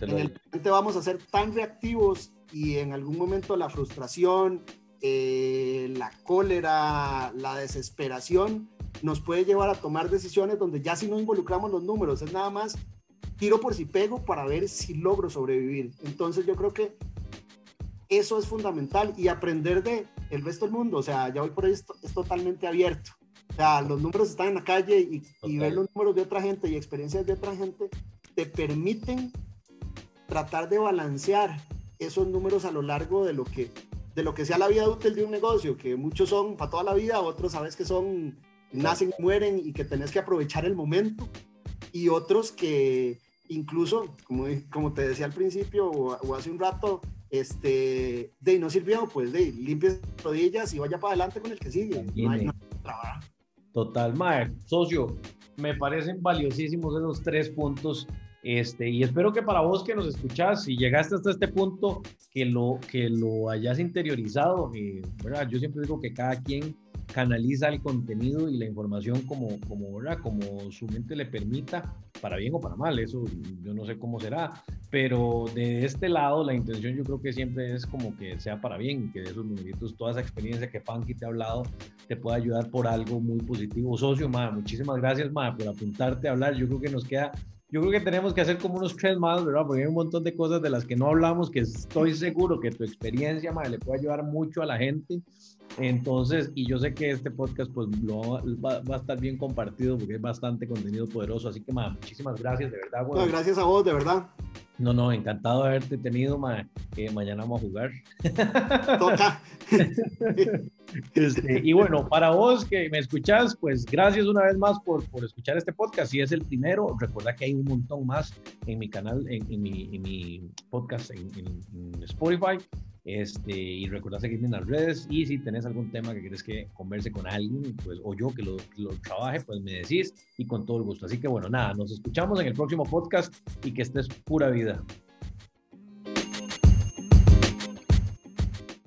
En el presente vamos a ser tan reactivos y en algún momento la frustración, eh, la cólera, la desesperación nos puede llevar a tomar decisiones donde ya si no involucramos los números, es nada más tiro por si pego para ver si logro sobrevivir. Entonces yo creo que eso es fundamental y aprender de el resto del mundo. O sea, ya hoy por hoy es, totalmente abierto. O sea, los números están en la calle y, y ver los números de otra gente y experiencias de otra gente te permiten tratar de balancear esos números a lo largo de lo que de lo que sea la vida útil de un negocio, que muchos son para toda la vida, otros sabes que son, nacen y mueren y que tenés que aprovechar el momento, y otros que incluso, como, como te decía al principio o, hace un rato, este, de no sirvió, pues de limpies rodillas y vaya para adelante con el que sigue. Total, Mae, socio, me parecen valiosísimos esos tres puntos este, y espero que para vos que nos escuchás y llegaste hasta este punto, que lo, que lo hayas interiorizado. Eh, ¿verdad? Yo siempre digo que cada quien canaliza el contenido y la información como, como, como su mente le permita, para bien o para mal, eso yo no sé cómo será, pero de este lado la intención yo creo que siempre es como que sea para bien, que de esos numeritos, toda esa experiencia que Panky te ha hablado, te pueda ayudar por algo muy positivo. Socio, ma, muchísimas gracias, ma, por apuntarte a hablar. Yo creo que nos queda yo creo que tenemos que hacer como unos tres más, ¿verdad? Porque hay un montón de cosas de las que no hablamos que estoy seguro que tu experiencia, madre, le puede ayudar mucho a la gente. Entonces, y yo sé que este podcast pues lo, va, a estar bien compartido porque es bastante contenido poderoso. Así que, madre, muchísimas gracias, de verdad. Bueno, gracias a vos, de verdad. No, no, encantado de haberte tenido, que mañana vamos a jugar. Toca. Este, y bueno, para vos que me escuchás, pues gracias una vez más por, por escuchar este podcast. Si es el primero, recuerda que hay un montón más en mi canal, en, en, mi, en mi, podcast en, en, Spotify. Este, y recuerda seguirme en las redes y si tenés algún tema que quieres que converse con alguien, pues, o yo que lo, lo trabaje, pues me decís y con todo el gusto. Así que bueno, nada, nos escuchamos en el próximo podcast y que estés pura vida.